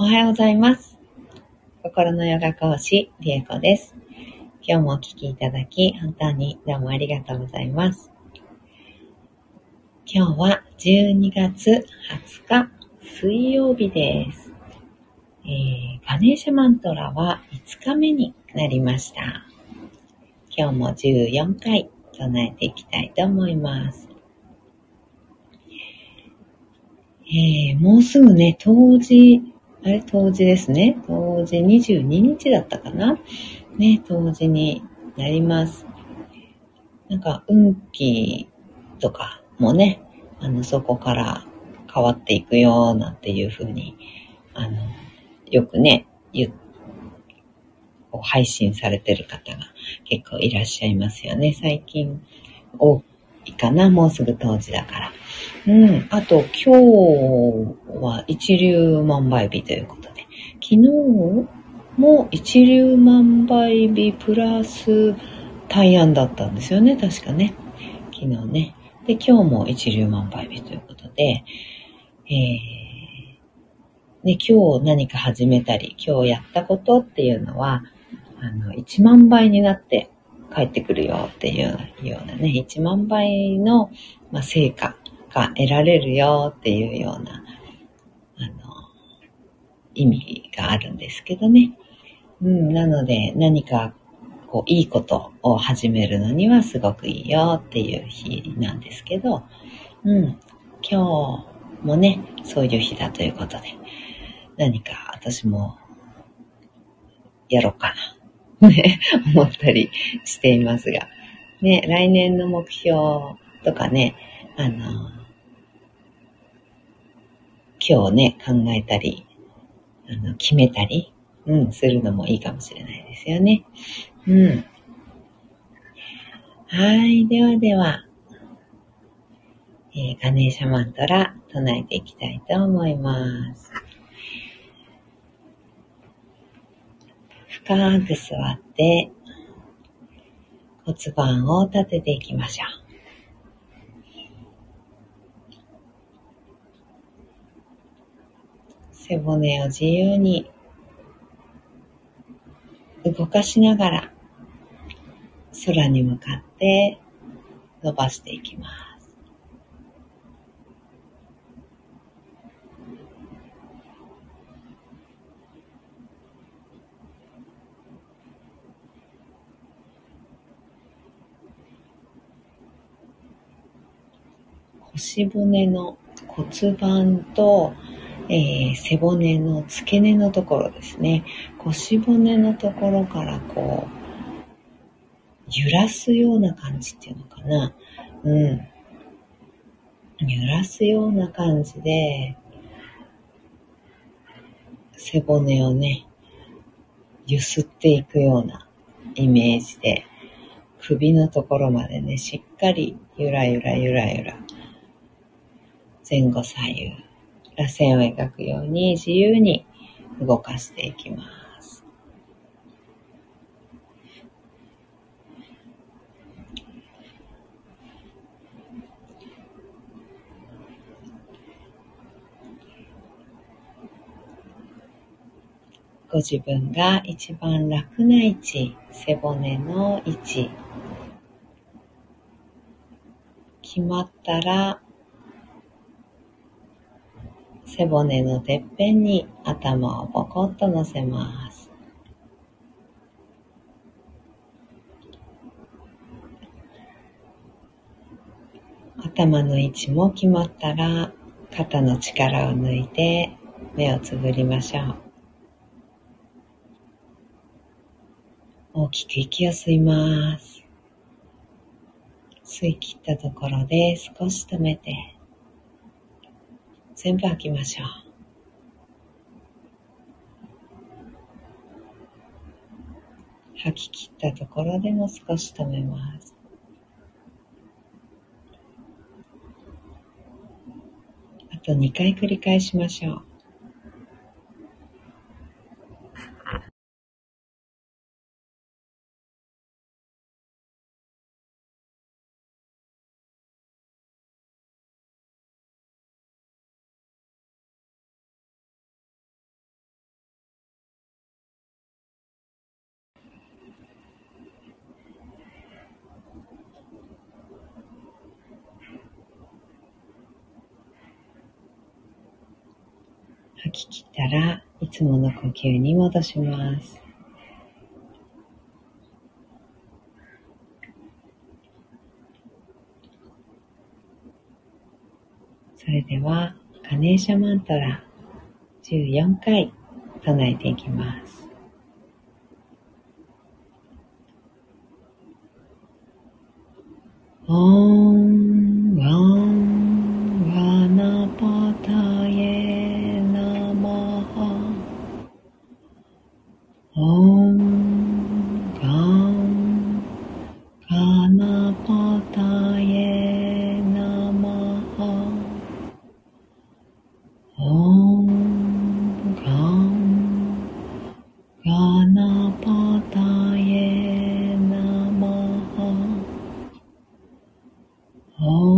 おはようございます。心のヨガ講師、リエコです。今日もお聴きいただき、本当にどうもありがとうございます。今日は12月20日、水曜日です。えー、ガネーシャマントラは5日目になりました。今日も14回唱えていきたいと思います。えー、もうすぐね、冬至、あれ、冬至ですね。冬至22日だったかなね、冬至になります。なんか、運気とかもね、あの、そこから変わっていくよ、なんていうふうに、あの、よくね、言こう配信されてる方が結構いらっしゃいますよね。最近多いかな、もうすぐ冬至だから。うん。あと、今日は一粒万倍日ということで、昨日も一粒万倍日プラス大安だったんですよね、確かね。昨日ね。で、今日も一粒万倍日ということで、えー、で、今日何か始めたり、今日やったことっていうのは、あの、1万倍になって帰ってくるよっていうようなね、1万倍の、まあ、成果が得られるよっていうような、あの、意味があるんですけどね。うん、なので何かこういいことを始めるのにはすごくいいよっていう日なんですけど、うん、今日もね、そういう日だということで、何か私もやろうかな、ね、思ったりしていますが、ね、来年の目標とかね、あの、今日ね、考えたり、あの、決めたり、うん、するのもいいかもしれないですよね。うん。はい。ではでは、えー、ガネーシャマントラ唱えていきたいと思います。深く座って骨盤を立てていきましょう。背骨を自由に動かしながら空に向かって伸ばしていきます。腰骨の骨盤とえー、背骨の付け根のところですね。腰骨のところからこう、揺らすような感じっていうのかな。うん。揺らすような感じで、背骨をね、揺すっていくようなイメージで、首のところまでね、しっかりゆらゆらゆらゆら、前後左右、螺旋を描くように自由に動かしていきます。ご自分が一番楽な位置、背骨の位置、決まったら背骨のてっぺんに頭をポコッと乗せます。頭の位置も決まったら肩の力を抜いて目をつぶりましょう。大きく息を吸います。吸い切ったところで少し止めて全部吐きましょう。吐き切ったところでも少し止めます。あと2回繰り返しましょう。吐き切ったらいつもの呼吸に戻します。それではガネーシャマントラ14回唱えていきます。Oh.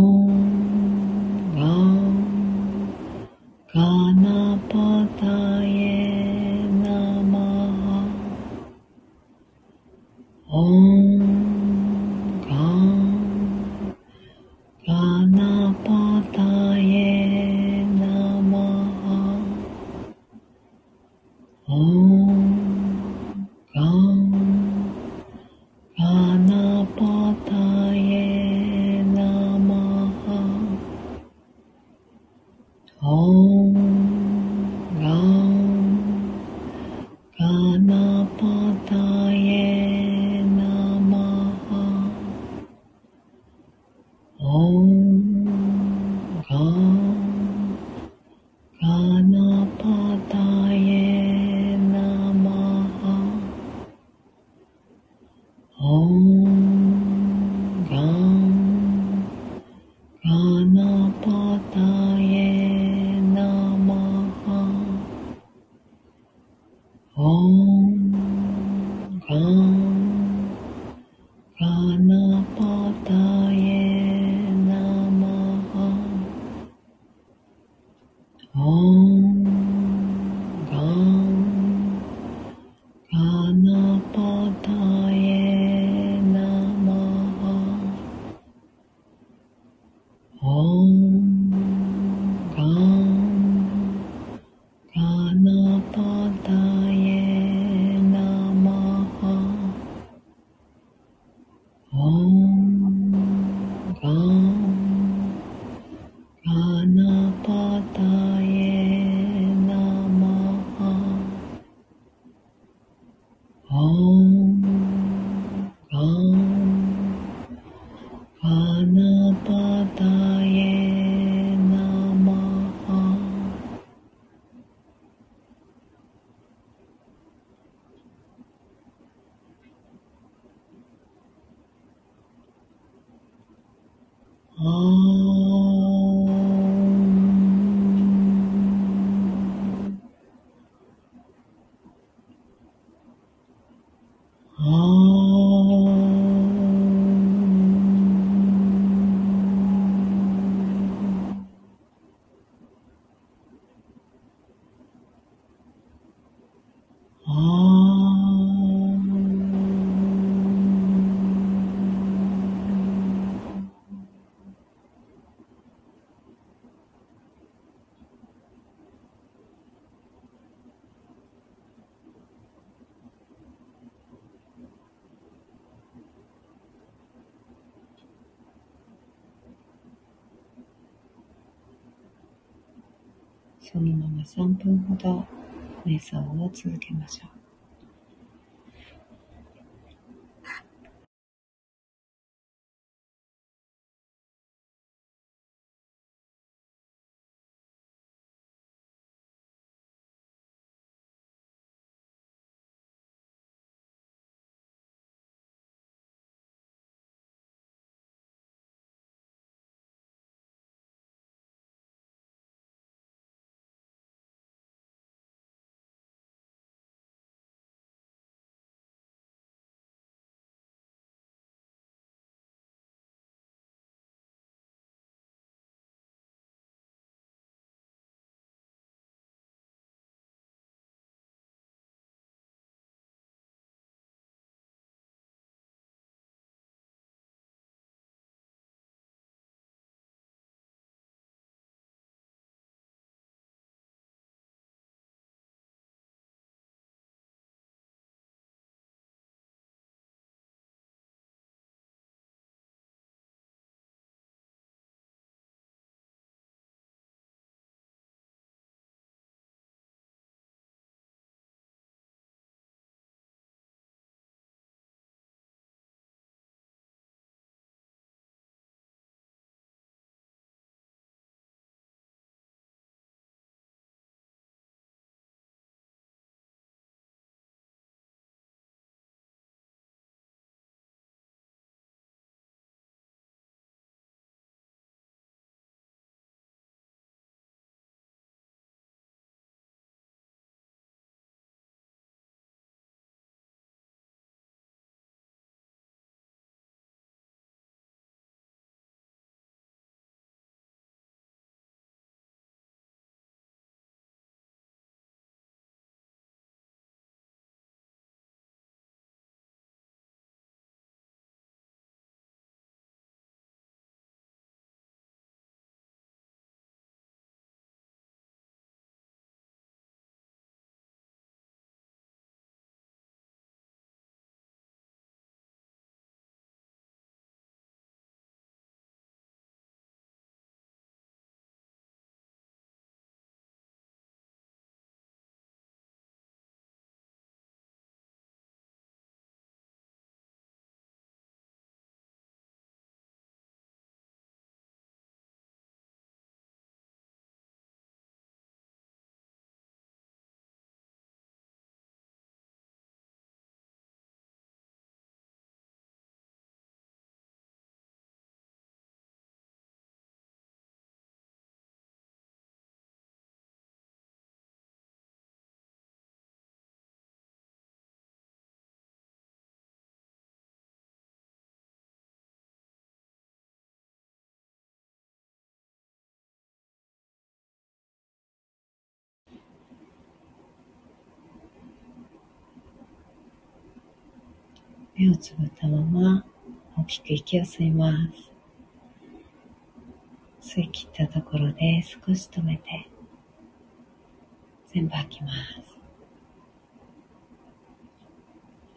Oh. そのまま3分ほど瞑想を続けましょう。目をつぶったまま大きく息を吸います。吸い切ったところで少し止めて全部吐きます。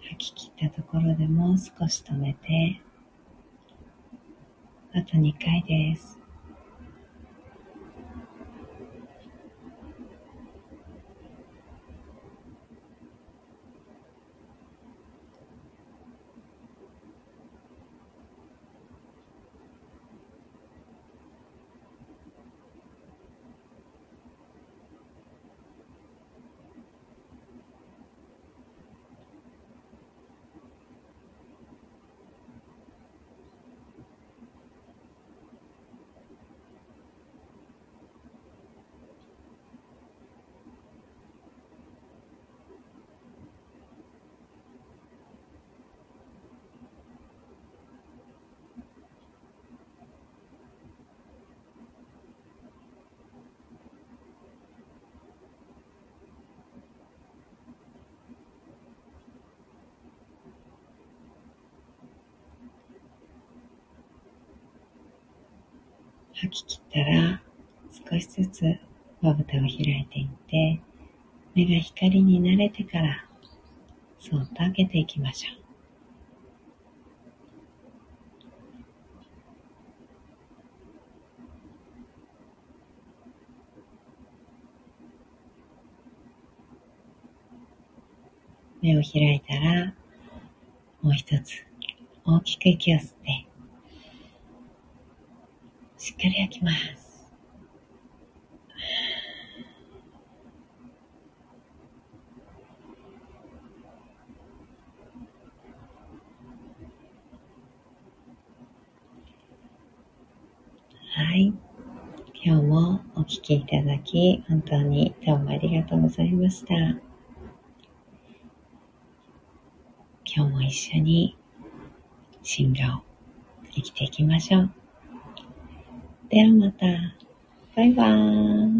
吐き切ったところでも少し止めてあと2回です。吐き切ったら少しずつまぶたを開いていって目が光に慣れてからそっと開けていきましょう。目を開いたら、もう一つ大きく息を吸って、しっかり焼きます。はい。今日もお聴きいただき、本当にどうもありがとうございました。今日も一緒に進路を生きていきましょう。ではまた。バイバーイ。